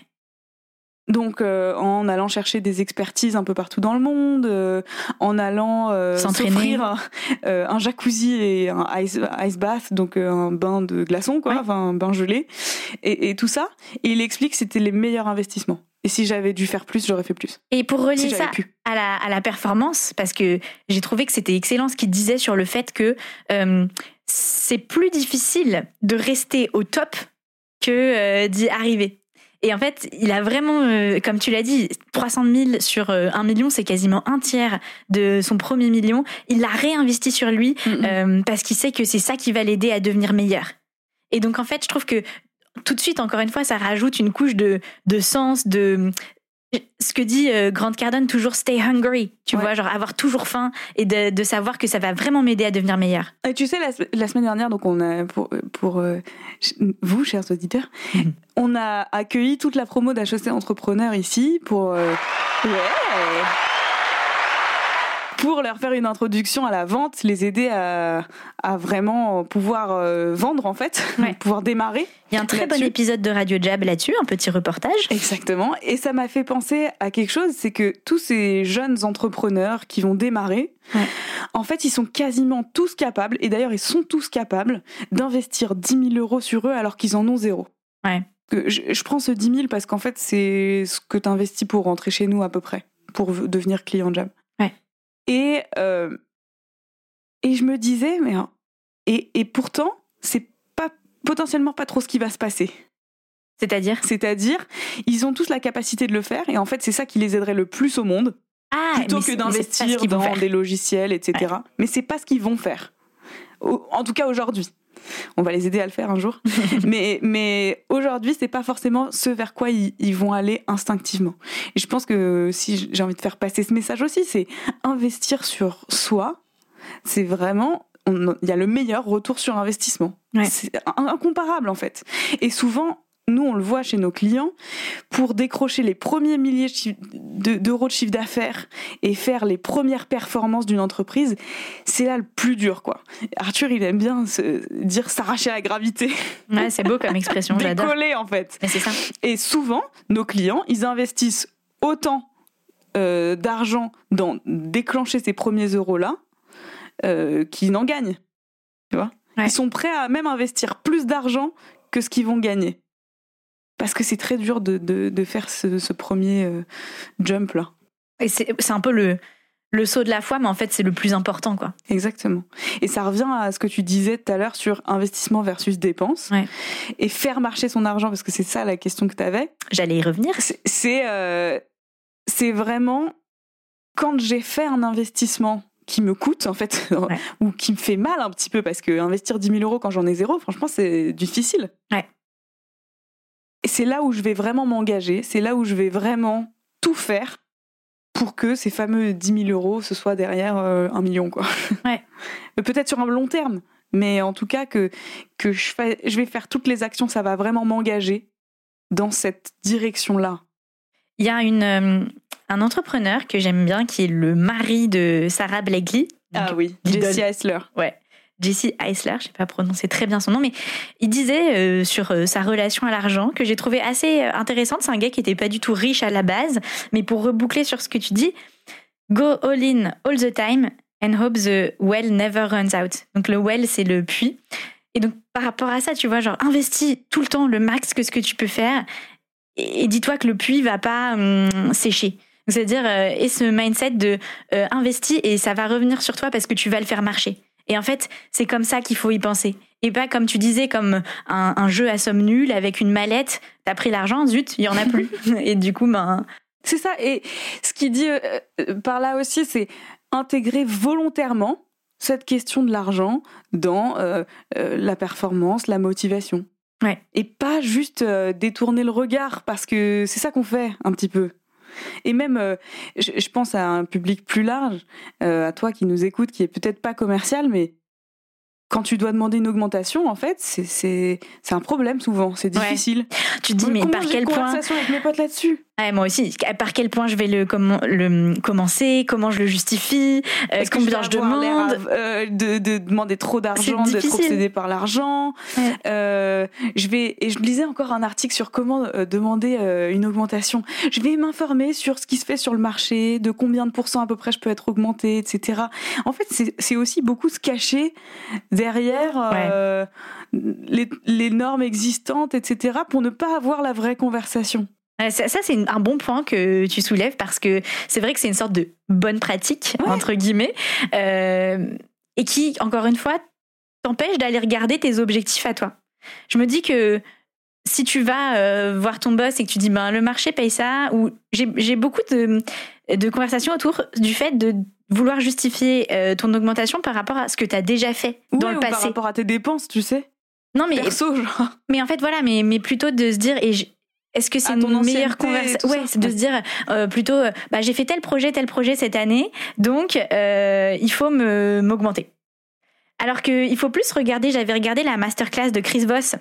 Donc, euh, en allant chercher des expertises un peu partout dans le monde, euh, en allant euh, S'entraîner. s'offrir un, euh, un jacuzzi et un ice, ice bath, donc un bain de glaçons, quoi, Ouais. enfin un bain gelé, et, et tout ça. Et il explique que c'était les meilleurs investissements. Et si j'avais dû faire plus, j'aurais fait plus. Et pour relier Si ça pu. à la, à la performance, parce que j'ai trouvé que c'était excellent ce qu'il disait sur le fait que c'est plus difficile de rester au top que euh, d'y arriver. Et en fait, il a vraiment, euh, comme tu l'as dit, 300 000 sur euh, un million, c'est quasiment un tiers de son premier million. Il l'a réinvesti sur lui euh, parce qu'il sait que c'est ça qui va l'aider à devenir meilleur. Et donc en fait, je trouve que tout de suite, encore une fois, ça rajoute une couche de, de sens, de ce que dit euh, Grant Cardone, toujours stay hungry, tu Ouais. vois, genre avoir toujours faim et de, de savoir que ça va vraiment m'aider à devenir meilleur. Et tu sais, la, la semaine dernière, donc on a pour, pour euh, vous, chers auditeurs, Mhm. on a accueilli toute la promo d'HEC Entrepreneur ici pour euh, ouais, pour leur faire une introduction à la vente, les aider à, à vraiment pouvoir euh, vendre en fait, Ouais. pouvoir démarrer. Il y a un très bon épisode de Radio Jab là-dessus, un petit reportage. Exactement. Et ça m'a fait penser à quelque chose, c'est que tous ces jeunes entrepreneurs qui vont démarrer, Ouais. en fait, ils sont quasiment tous capables, et d'ailleurs, ils sont tous capables d'investir 10 000 euros sur eux alors qu'ils en ont zéro. Ouais. Je, prends ce 10 000 parce qu'en fait, c'est ce que tu investis pour rentrer chez nous à peu près, pour devenir client Jam. Ouais. Et, euh, et je me disais, mais. hein, Et, et pourtant, c'est pas potentiellement pas trop ce qui va se passer. C'est-à-dire? C'est-à-dire, ils ont tous la capacité de le faire, et en fait, c'est ça qui les aiderait le plus au monde, Ah, plutôt que d'investir dans faire. des logiciels, etc. Mais c'est pas ce qu'ils vont faire. En tout cas, aujourd'hui. On va les aider à le faire un jour. mais mais aujourd'hui, c'est pas forcément ce vers quoi ils, ils vont aller instinctivement. Et je pense que si j'ai envie de faire passer ce message aussi, c'est investir sur soi. C'est vraiment il y a le meilleur retour sur investissement. Ouais. C'est in- incomparable en fait. Et souvent, nous on le voit chez nos clients, pour décrocher les premiers milliers d'euros de chiffre d'affaires et faire les premières performances d'une entreprise, c'est là le plus dur quoi. Arthur, il aime bien se dire s'arracher à la gravité, Ouais, c'est beau comme expression, j'adore. décoller en fait. Mais c'est ça. Et souvent, nos clients, ils investissent autant euh, d'argent dans déclencher ces premiers euros-là euh, qu'ils n'en gagnent. Tu vois? Ouais. Ils sont prêts à même investir plus d'argent que ce qu'ils vont gagner. Parce que c'est très dur de, de, de faire ce, ce premier euh, jump-là. Et c'est un peu le, le saut de la foi, mais en fait, c'est le plus important, quoi. Exactement. Et ça revient à ce que tu disais tout à l'heure sur investissement versus dépense. Ouais. Et faire marcher son argent, parce que c'est ça la question que tu avais. J'allais y revenir. C'est- euh, vraiment quand j'ai fait un investissement qui me coûte en fait Ouais. ou qui me fait mal un petit peu parce que investir 10 000 euros quand j'en ai zéro franchement c'est difficile Ouais. Et c'est là où je vais vraiment m'engager c'est là où je vais vraiment tout faire pour que ces fameux 10 000 euros ce soit derrière euh, un million quoi Ouais. Peut-être sur un long terme mais en tout cas que que je, fais, je vais faire toutes les actions ça va vraiment m'engager dans cette direction là Il y a une, euh, un entrepreneur que j'aime bien qui est le mari de Sarah Blakely. Ah oui, l'idole. Jesse Eisler. Ouais. Jesse Eisler, je sais pas prononcer très bien son nom, mais il disait euh, sur euh, sa relation à l'argent que j'ai trouvé assez euh, intéressante. C'est un gars qui était pas du tout riche à la base, mais pour reboucler sur ce que tu dis, go all in all the time and hope the well never runs out. Donc le well, c'est le puits. Et donc par rapport à ça, tu vois, genre investis tout le temps le max que ce que tu peux faire et, dis-toi que le puits va pas hum, sécher. C'est-à-dire, et ce mindset de investis et ça va revenir sur toi parce que tu vas le faire marcher. Et en fait, c'est comme ça qu'il faut y penser. Et pas comme tu disais, comme un, jeu à somme nulle avec une mallette. T'as pris l'argent, zut, il y en a plus. et du coup, ben. C'est ça. Et ce qu'il dit euh, par là aussi, c'est intégrer volontairement cette question de l'argent dans la performance, la motivation. Ouais. Et pas juste détourner le regard, parce que c'est ça qu'on fait un petit peu. Et même, euh, je, pense à un public plus large, euh, à toi qui nous écoute, qui est peut-être pas commercial, mais quand tu dois demander une augmentation, en fait, c'est un problème souvent, c'est difficile. Tu te dis, mais par quel point conversation avec mes potes là-dessus? Moi aussi. Par quel point je vais le, le commencer? Comment je le justifie? Euh, Combien je, demande euh, de, de, demander trop d'argent, d'être obsédé par l'argent. Euh, je vais et je lisais encore un article sur comment euh, demander euh, une augmentation. Je vais m'informer sur ce qui se fait sur le marché, de combien de pourcents à peu près je peux être augmenté, etc. En fait, c'est aussi beaucoup se cacher derrière les, les normes existantes, etc. pour ne pas avoir la vraie conversation. Ça, c'est un bon point que tu soulèves parce que c'est vrai que c'est une sorte de bonne pratique, entre guillemets, euh, et qui, encore une fois, t'empêche d'aller regarder tes objectifs à toi. Je me dis que si tu vas euh, voir ton boss et que tu dis ben le marché paye ça ou j'ai beaucoup de, de conversations autour du fait de vouloir justifier euh, ton augmentation par rapport à ce que tu as déjà fait dans le passé par rapport à tes dépenses tu sais non mais Perso, genre. mais en fait voilà mais mais plutôt de se dire et est-ce que c'est une meilleure conversation Ouais, c'est de se dire euh, plutôt, euh, bah, j'ai fait tel projet, tel projet cette année, donc euh, il faut me m'augmenter. Alors qu'il faut plus regarder, j'avais regardé la masterclass de Chris Voss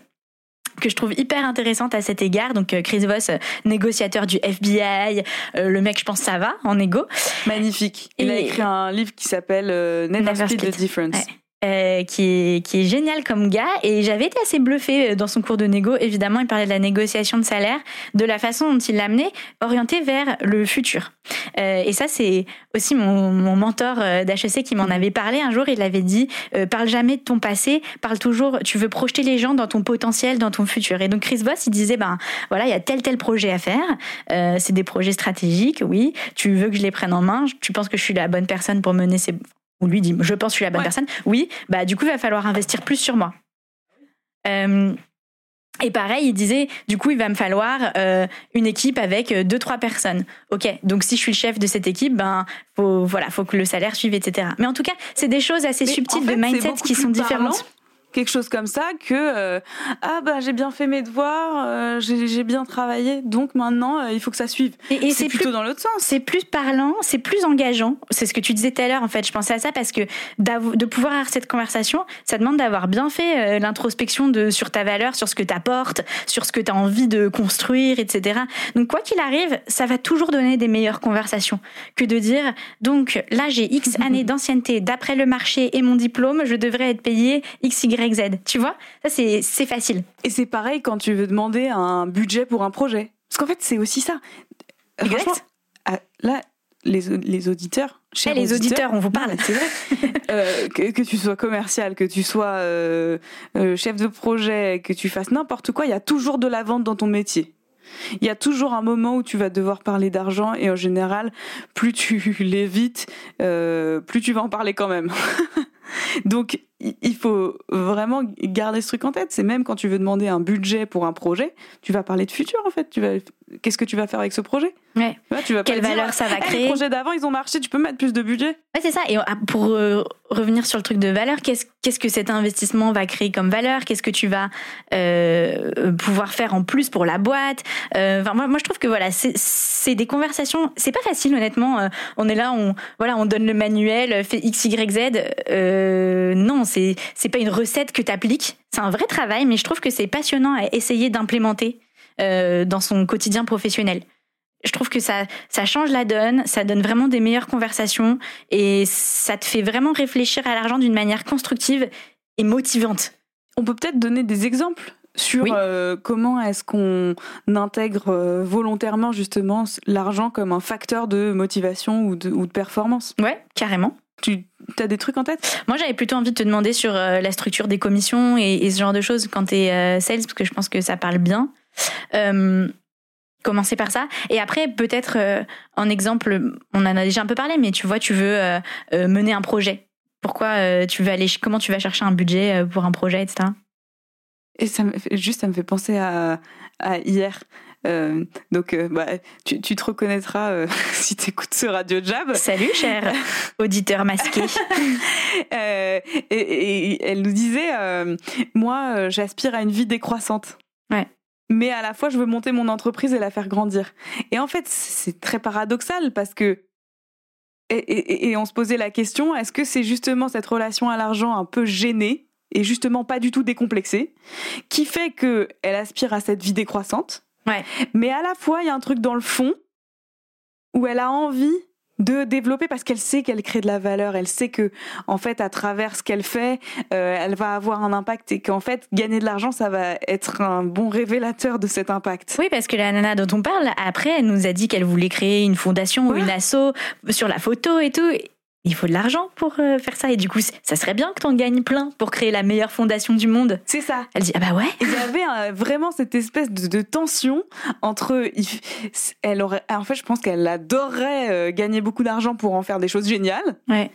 que je trouve hyper intéressante à cet égard. Donc Chris Voss, négociateur du FBI, le mec, je pense, ça va en égo. Magnifique. Il a écrit un livre qui s'appelle Never, Split the Difference. Euh, qui, est, qui est génial comme gars. Et j'avais été assez bluffée euh, dans son cours de négo. Évidemment, il parlait de la négociation de salaire, de la façon dont il l'amenait orienté vers le futur. Euh, et ça, c'est aussi mon, mon mentor euh, d'HEC qui m'en avait parlé un jour. Il avait dit parle jamais de ton passé, parle toujours. Tu veux projeter les gens dans ton potentiel, dans ton futur. Et donc Chris Voss, il disait ben voilà, il y a tel tel projet à faire. c'est des projets stratégiques, oui. Tu veux que je les prenne en main? Tu penses que je suis la bonne personne pour mener ces ou lui dit je pense que je suis la bonne personne, oui, bah du coup il va falloir investir plus sur moi. Euh, et pareil, il disait, du coup, il va me falloir euh, une équipe avec euh, deux, trois personnes. Ok, donc si je suis le chef de cette équipe, ben, faut, voilà, faut que le salaire suive, etc. Mais en tout cas, c'est des choses assez subtiles de mindset qui sont différentes quelque chose comme ça que euh, ah bah j'ai bien fait mes devoirs, euh, j'ai bien travaillé, donc maintenant euh, il faut que ça suive. Et, c'est plutôt dans l'autre sens. C'est plus parlant, c'est plus engageant. C'est ce que tu disais tout à l'heure en fait. Je pensais à ça parce que de pouvoir avoir cette conversation, ça demande d'avoir bien fait l'introspection de sur ta valeur, sur ce que tu apportes, sur ce que tu as envie de construire, etc. Donc quoi qu'il arrive, ça va toujours donner des meilleures conversations que de dire donc là j'ai X années d'ancienneté, d'après le marché et mon diplôme, je devrais être payé X Y tu vois? Ça, c'est facile. Et c'est pareil quand tu veux demander un budget pour un projet. Parce qu'en fait, c'est aussi ça. Exact. Ah, là, les, les auditeurs, chers les auditeurs, on vous parle, c'est vrai. Euh, que, tu sois commercial, que tu sois euh, euh, chef de projet, que tu fasses n'importe quoi, il y a toujours de la vente dans ton métier. Il y a toujours un moment où tu vas devoir parler d'argent et en général, plus tu l'évites, plus tu vas en parler quand même. Donc, il faut vraiment garder ce truc en tête. C'est même quand tu veux demander un budget pour un projet, tu vas parler de futur en fait. Tu vas, qu'est-ce que tu vas faire avec ce projet? Ouais. tu vas Quelle valeur ça va créer? Les projets d'avant, ils ont marché. Tu peux mettre plus de budget. Ouais, c'est ça. Et ah, pour euh, revenir sur le truc de valeur, qu'est-ce qu'est-ce que cet investissement va créer comme valeur? Qu'est-ce que tu vas euh, pouvoir faire en plus pour la boîte? Euh, enfin, moi, moi, je trouve que voilà, c'est des conversations. C'est pas facile, honnêtement. On est là, on voilà, on donne le manuel, fait X, Y, Z. Non, c'est c'est pas une recette que tu appliques. C'est un vrai travail, mais je trouve que c'est passionnant à essayer d'implémenter euh, dans son quotidien professionnel. Je trouve que ça ça change la donne, ça donne vraiment des meilleures conversations et ça te fait vraiment réfléchir à l'argent d'une manière constructive et motivante. On peut peut-être donner des exemples sur euh, comment est-ce qu'on intègre euh, volontairement justement l'argent comme un facteur de motivation ou de, ou de performance? Ouais, carrément. Tu as des trucs en tête? Moi, j'avais plutôt envie de te demander sur euh, la structure des commissions et, ce genre de choses quand tu es euh, sales, parce que je pense que ça parle bien. Euh, commencer par ça. Et après, peut-être en exemple, on en a déjà un peu parlé, mais tu vois, tu veux mener un projet. Pourquoi tu veux aller, comment tu vas chercher un budget pour un projet, etc. Et ça me juste, ça me fait penser à, à hier. Euh, donc, euh, bah, tu, tu, te reconnaîtras euh, si tu écoutes ce Radio Jab. Salut, cher auditeur masqué. et, et, elle nous disait Moi, j'aspire à une vie décroissante. Ouais. Mais à la fois, je veux monter mon entreprise et la faire grandir. Et en fait, c'est très paradoxal parce que. Et, et on se posait la question est-ce que c'est justement cette relation à l'argent un peu gênée et justement pas du tout décomplexée qui fait qu'elle aspire à cette vie décroissante mais à la fois, il y a un truc dans le fond où elle a envie de développer parce qu'elle sait qu'elle crée de la valeur, elle sait que en fait à travers ce qu'elle fait, euh, elle va avoir un impact et qu'en fait gagner de l'argent ça va être un bon révélateur de cet impact. Oui parce que la nana dont on parle après elle nous a dit qu'elle voulait créer une fondation ou une asso sur la photo et tout il faut de l'argent pour euh, faire ça. Et du coup, ça serait bien que tu en gagnes plein pour créer la meilleure fondation du monde. C'est ça. Elle dit, ah bah ouais. Il y avait euh, vraiment cette espèce de, tension entre. Elle aurait, en fait, je pense qu'elle adorerait euh, gagner beaucoup d'argent pour en faire des choses géniales. Ouais.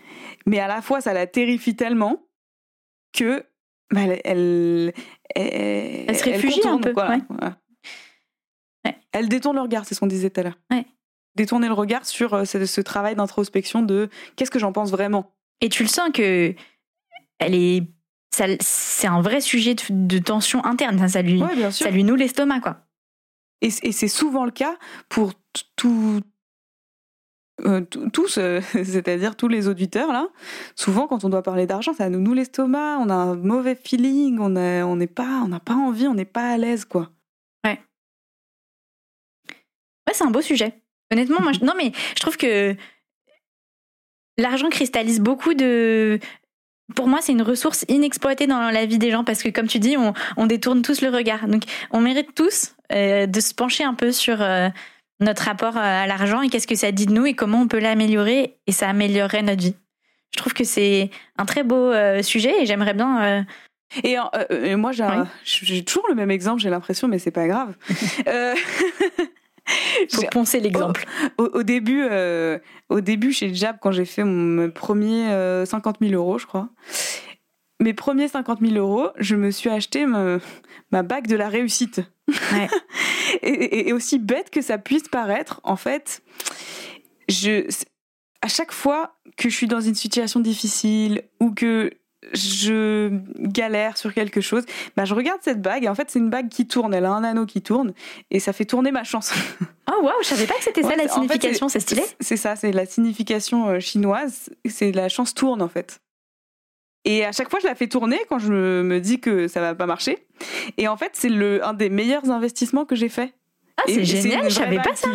Mais à la fois, ça la terrifie tellement que bah, elle, elle, se réfugie un peu. Quoi. Elle détourne le regard, c'est ce qu'on disait tout à l'heure. Ouais détourner le regard sur euh, ce, travail d'introspection de qu'est-ce que j'en pense vraiment. Et tu le sens que elle est, c'est un vrai sujet de, tension interne. Ça lui, ça lui noue l'estomac, quoi. Et, c'est souvent le cas pour tout, euh, tous, euh, c'est-à-dire tous les auditeurs là. Souvent, quand on doit parler d'argent, ça nous noue l'estomac. On a un mauvais feeling. On pas, on n'a pas envie. On n'est pas à l'aise, quoi. Ouais. Ouais, c'est un beau sujet. Honnêtement, moi, je, non, mais je trouve que l'argent cristallise beaucoup de. Pour moi, c'est une ressource inexploitée dans la vie des gens parce que, comme tu dis, on, détourne tous le regard. Donc, on mérite tous euh, de se pencher un peu sur euh, notre rapport à l'argent et qu'est-ce que ça dit de nous et comment on peut l'améliorer et ça améliorerait notre vie. Je trouve que c'est un très beau euh, sujet et j'aimerais bien. Et, moi, j'ai toujours le même exemple, j'ai l'impression, mais c'est pas grave. Faut poncer l'exemple. Au, début, euh, au début chez Jab, quand j'ai fait mon premier 50 euh, 000 euros, je crois, mes premiers 50 000 euros, je me suis acheté ma, ma bague de la réussite. et, aussi bête que ça puisse paraître, en fait, je, à chaque fois que je suis dans une situation difficile ou que je galère sur quelque chose, bah je regarde cette bague et en fait c'est une bague qui tourne, elle a un anneau qui tourne et ça fait tourner ma chance. Oh waouh, je savais pas que c'était ça la signification, c'est stylé. C'est ça, c'est la signification euh, chinoise, c'est la chance tourne en fait. Et à chaque fois je la fais tourner quand je me dis que ça va pas marcher. Et en fait c'est le un des meilleurs investissements que j'ai fait. Ah c'est génial, je savais pas ça.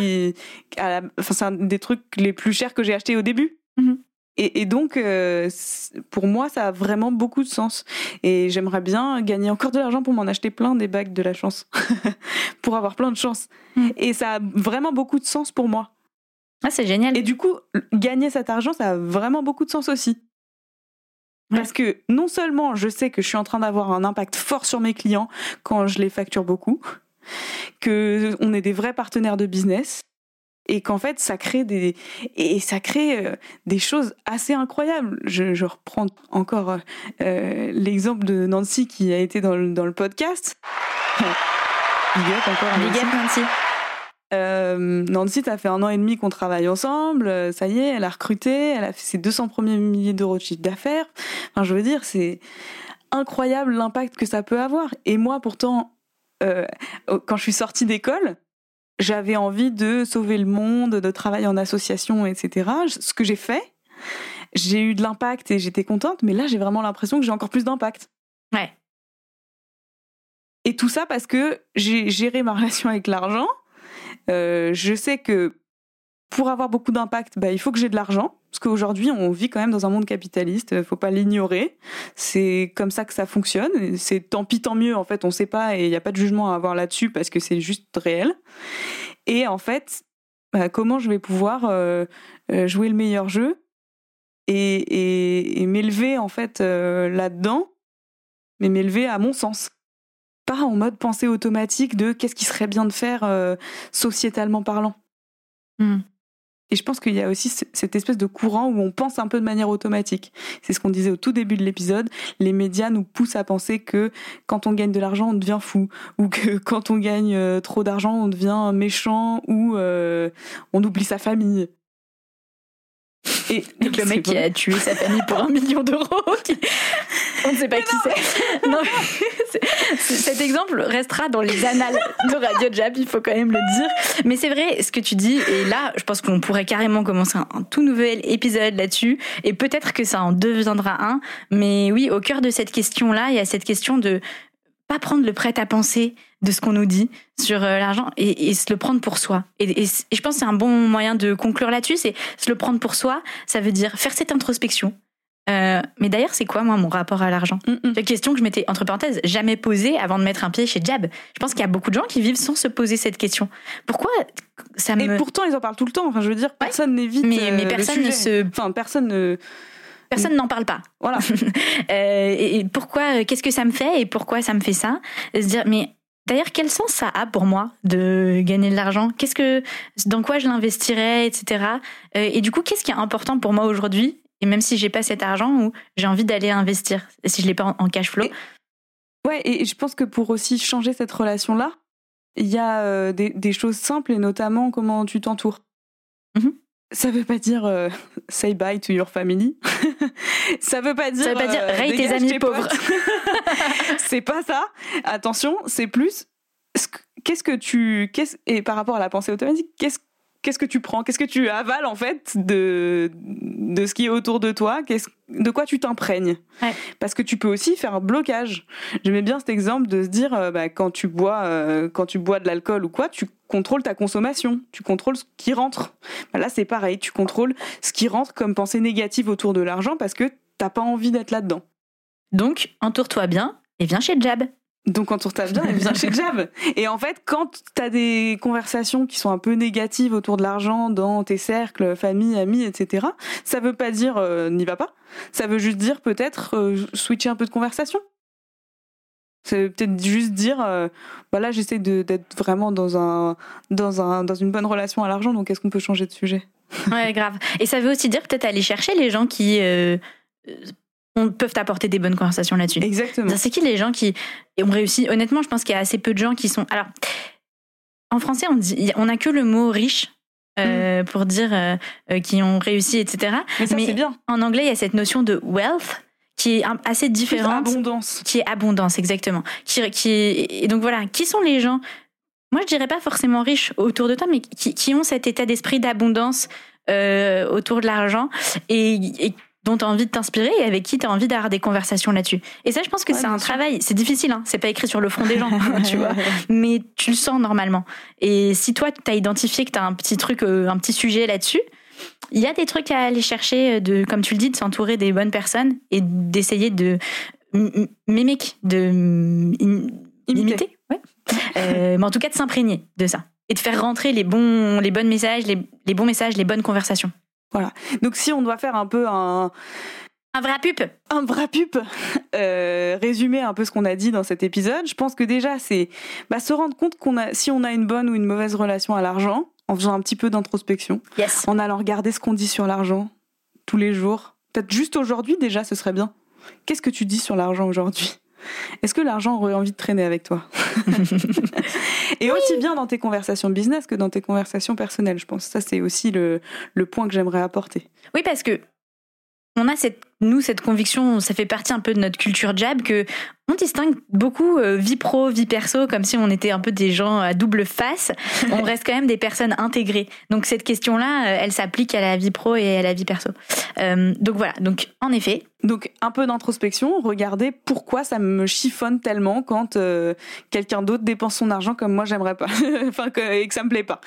enfin, c'est un des trucs les plus chers que j'ai acheté au début. Mhm. Et, donc, euh, pour moi, ça a vraiment beaucoup de sens. Et j'aimerais bien gagner encore de l'argent pour m'en acheter plein des bagues de la chance, pour avoir plein de chance. Mm. Et ça a vraiment beaucoup de sens pour moi. Ah, c'est génial. Et du coup, gagner cet argent, ça a vraiment beaucoup de sens aussi. Parce que non seulement je sais que je suis en train d'avoir un impact fort sur mes clients quand je les facture beaucoup, que on est des vrais partenaires de business, et qu'en fait ça crée des et ça crée euh, des choses assez incroyables. Je, je reprends encore euh, l'exemple de Nancy qui a été dans le, dans le podcast. Big up encore. Big up Nancy. Euh, Nancy, ça fait un an et demi qu'on travaille ensemble. Euh, ça y est, elle a recruté, elle a fait ses 200 premiers milliers d'euros de chiffre d'affaires. Enfin, je veux dire, c'est incroyable l'impact que ça peut avoir. Et moi, pourtant, euh, quand je suis sortie d'école, j'avais envie de sauver le monde, de travailler en association, etc. Ce que j'ai fait, j'ai eu de l'impact et j'étais contente, mais là j'ai vraiment l'impression que j'ai encore plus d'impact. Ouais. Et tout ça parce que j'ai géré ma relation avec l'argent. Euh, je sais que pour avoir beaucoup d'impact, bah, il faut que j'ai de l'argent. Parce qu'aujourd'hui, on vit quand même dans un monde capitaliste, il faut pas l'ignorer. C'est comme ça que ça fonctionne. C'est tant pis, tant mieux. En fait, on sait pas et il n'y a pas de jugement à avoir là-dessus parce que c'est juste réel. Et en fait, bah, comment je vais pouvoir euh, euh, jouer le meilleur jeu et, et, m'élever en fait là-dedans, mais m'élever à mon sens pas en mode pensée automatique de qu'est-ce qui serait bien de faire sociétalement parlant. Hmm. Et je pense qu'il y a aussi cette espèce de courant où on pense un peu de manière automatique. C'est ce qu'on disait au tout début de l'épisode. Les médias nous poussent à penser que quand on gagne de l'argent, on devient fou. Ou que quand on gagne euh, trop d'argent, on devient méchant ou euh, on oublie sa famille. Et donc le mec qui a tué sa famille pour un million d'euros, on ne sait pas qui c'est. cet exemple restera dans les annales de Radio Jab, il faut quand même le dire. Mais c'est vrai ce que tu dis, et là, je pense qu'on pourrait carrément commencer un, tout nouvel épisode là-dessus, et peut-être que ça en deviendra un. Mais oui, au cœur de cette question-là, il y a cette question de pas prendre le prêt à penser de ce qu'on nous dit sur euh, l'argent et, se le prendre pour soi. Et, je pense que c'est un bon moyen de conclure là-dessus, c'est se le prendre pour soi. Ça veut dire faire cette introspection. Euh, mais d'ailleurs, c'est quoi, moi, mon rapport à l'argent? Mm, mm. La question que je m'étais, entre parenthèses, jamais posée avant de mettre un pied chez Jab. Je pense qu'il y a beaucoup de gens qui vivent sans se poser cette question. Pourquoi ça me... Et pourtant, ils en parlent tout le temps. Enfin, je veux dire, personne n'évite mais, mais euh, personne ne se... Enfin, personne ne... Personne n'en parle pas. Voilà. euh, et pourquoi Qu'est-ce que ça me fait et pourquoi ça me fait ça? Se dire, mais D'ailleurs, quel sens ça a pour moi de gagner de l'argent? Qu'est-ce que, dans quoi je l'investirais, etc. Euh, et du coup, qu'est-ce qui est important pour moi aujourd'hui? Et même si j'ai pas cet argent, ou j'ai envie d'aller investir, si je l'ai pas en cash flow. ouais, et je pense que pour aussi changer cette relation-là, il y a euh, des, choses simples et notamment comment tu t'entoures. Mm-hmm. Ça veut pas dire euh, say bye to your family. ça veut pas dire. Ça veut pas dire euh, raye tes amis pauvres. c'est pas ça. Attention, c'est plus. Qu'est-ce que tu. et par rapport à la pensée automatique, qu'est-ce qu'est-ce que tu prends? Qu'est-ce que tu avales en fait de, de ce qui est autour de toi? De quoi tu t'imprègnes? Parce que tu peux aussi faire un blocage. J'aimais bien cet exemple de se dire euh, bah, quand tu bois euh, quand tu bois de l'alcool ou quoi, tu contrôles ta consommation, tu contrôles ce qui rentre. Bah, là c'est pareil, tu contrôles ce qui rentre comme pensée négative autour de l'argent parce que t'as pas envie d'être là-dedans. Donc entoure-toi bien et viens chez Jab. Donc quand on bien, elle vient chez Jab. Et en fait, quand tu as des conversations qui sont un peu négatives autour de l'argent dans tes cercles, famille, amis, etc., ça veut pas dire euh, n'y va pas. Ça veut juste dire peut-être euh, switcher un peu de conversation. Ça veut peut-être juste dire, euh, voilà, j'essaie d'être vraiment dans un, dans un, dans une bonne relation à l'argent. Donc est-ce qu'on peut changer de sujet? Ouais, grave. Et ça veut aussi dire peut-être aller chercher les gens qui on peuvent apporter des bonnes conversations là-dessus. Exactement. C'est qui les gens qui ont réussi Honnêtement, je pense qu'il y a assez peu de gens qui sont. Alors, en français, on dit, on a que le mot riche. Euh, mm. pour dire euh, euh, qui ont réussi, etc. Mais ça, c'est bien. En anglais, il y a cette notion de wealth qui est assez différente. abondance. Qui est abondance, exactement. Qui, qui et donc voilà, qui sont les gens Moi, je dirais pas forcément riches autour de toi, mais qui, qui ont cet état d'esprit d'abondance autour de l'argent et, et dont tu as envie de t'inspirer et avec qui tu as envie d'avoir des conversations là-dessus. Et ça, je pense que c'est un travail. C'est difficile, hein. c'est pas écrit sur le front des gens, tu vois. Mais tu le sens normalement. Et si toi, tu as identifié que tu as un petit truc, euh, un petit sujet là-dessus, il y a des trucs à aller chercher, euh, de, comme tu le dis, de s'entourer des bonnes personnes et d'essayer de mimiquer, de imiter. Ouais. Euh, mais en tout cas, de s'imprégner de ça et de faire rentrer les bons, les bons messages, les, les bons messages, les bonnes conversations. Voilà. Donc si on doit faire un peu un un vrai pup. Un vrai pup. Euh, résumer un peu ce qu'on a dit dans cet épisode. Je pense que déjà, c'est bah, se rendre compte qu'on a, si on a une bonne ou une mauvaise relation à l'argent, en faisant un petit peu d'introspection, yes. en allant regarder ce qu'on dit sur l'argent tous les jours. Peut-être juste aujourd'hui déjà, ce serait bien. Qu'est-ce que tu dis sur l'argent aujourd'hui? Est-ce que l'argent aurait envie de traîner avec toi Et aussi bien dans tes conversations business que dans tes conversations personnelles, je pense. Ça, c'est aussi le, le point que j'aimerais apporter. Oui, parce que on a cette, nous cette conviction, ça fait partie un peu de notre culture jab que on distingue beaucoup euh, vie pro, vie perso, comme si on était un peu des gens à double face. on reste quand même des personnes intégrées. Donc cette question-là, euh, elle s'applique à la vie pro et à la vie perso. Euh, donc voilà. Donc en effet. Donc un peu d'introspection, regardez pourquoi ça me chiffonne tellement quand quelqu'un d'autre dépense son argent comme moi j'aimerais pas, enfin que, et que ça me plaît pas.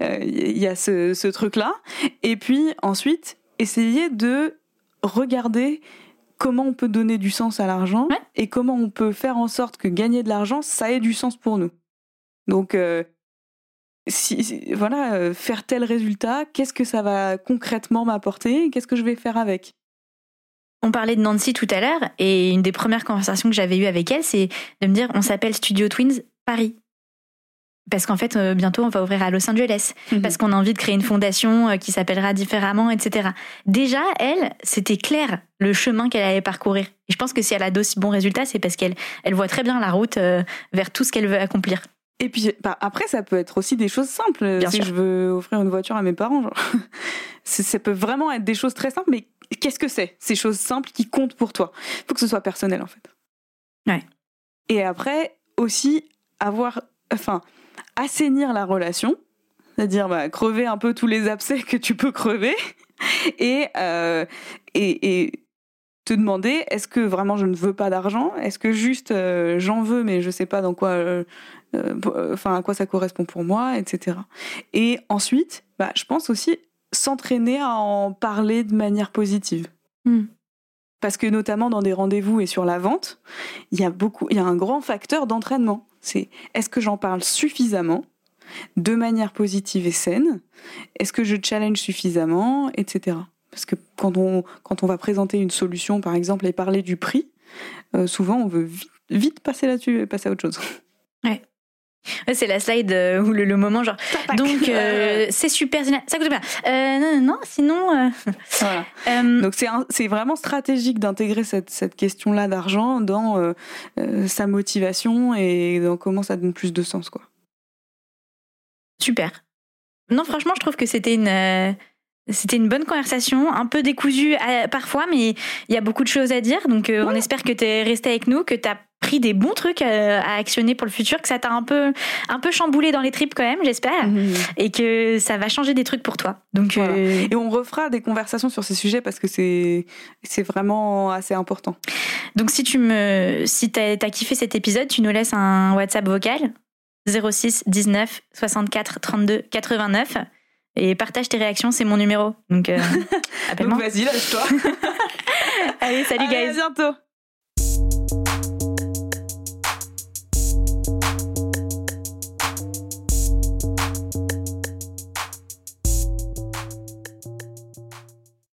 Il y a ce, ce truc-là. Et puis ensuite, essayez de regarder comment on peut donner du sens à l'argent et comment on peut faire en sorte que gagner de l'argent, ça ait du sens pour nous. Donc, euh, si, voilà, euh, faire tel résultat, qu'est-ce que ça va concrètement m'apporter Qu'est-ce que je vais faire avec? On parlait de Nancy tout à l'heure et une des premières conversations que j'avais eues avec elle, c'est de me dire on s'appelle Studio Twins Paris. Parce qu'en fait, euh, bientôt, on va ouvrir à Los Angeles. Mhm. Parce qu'on a envie de créer une fondation euh, qui s'appellera différemment, etc. Déjà, elle, c'était clair le chemin qu'elle allait parcourir. Et je pense que si elle a d'aussi bons résultats, c'est parce qu'elle elle voit très bien la route euh, vers tout ce qu'elle veut accomplir. Et puis bah, après, ça peut être aussi des choses simples. Bien si sûr. je veux offrir une voiture à mes parents, genre, ça peut vraiment être des choses très simples. Mais qu'est-ce que c'est Ces choses simples qui comptent pour toi? Il faut que ce soit personnel, en fait. Ouais. Et après, aussi avoir, enfin, assainir la relation, c'est-à-dire bah, crever un peu tous les abcès que tu peux crever, et euh, et, et te demander est-ce que vraiment je ne veux pas d'argent? Est-ce que juste euh, j'en veux mais je sais pas dans quoi euh, enfin à quoi ça correspond pour moi, etc. Et ensuite, bah, je pense aussi s'entraîner à en parler de manière positive. Hmm. Parce que notamment dans des rendez-vous et sur la vente, il y a beaucoup, il y a un grand facteur d'entraînement. C'est est-ce que j'en parle suffisamment, de manière positive et saine? Est-ce que je challenge suffisamment, etc. Parce que quand on quand on va présenter une solution, par exemple, et parler du prix, euh, souvent on veut vite, vite passer là-dessus et passer à autre chose. Ouais, c'est la slide euh, où le, le moment genre. Donc, euh, c'est super. Ça coûte bien. Euh, non, non, non, sinon. euh, Voilà. Donc c'est vraiment stratégique d'intégrer cette, cette question-là d'argent dans sa motivation et dans comment ça donne plus de sens. Quoi. Super. Non, franchement, je trouve que c'était une, c'était une bonne conversation, un peu décousue euh, parfois, mais il y a beaucoup de choses à dire. Donc, euh, on espère que tu es resté avec nous, que tu as pris des bons trucs euh, à actionner pour le futur, que ça t'a un peu, un peu chamboulé dans les tripes quand même, j'espère, et que ça va changer des trucs pour toi. Donc, Voilà. euh, Et on refera des conversations sur ces sujets parce que c'est c'est vraiment assez important. donc si tu me, si t'as as kiffé cet épisode, tu nous laisses un WhatsApp vocal 06 19 64 32 89 et partage tes réactions, c'est mon numéro. Donc, euh, appelle-moi. vas-y, lâche-toi. Allez, salut Allez, à guys. bientôt.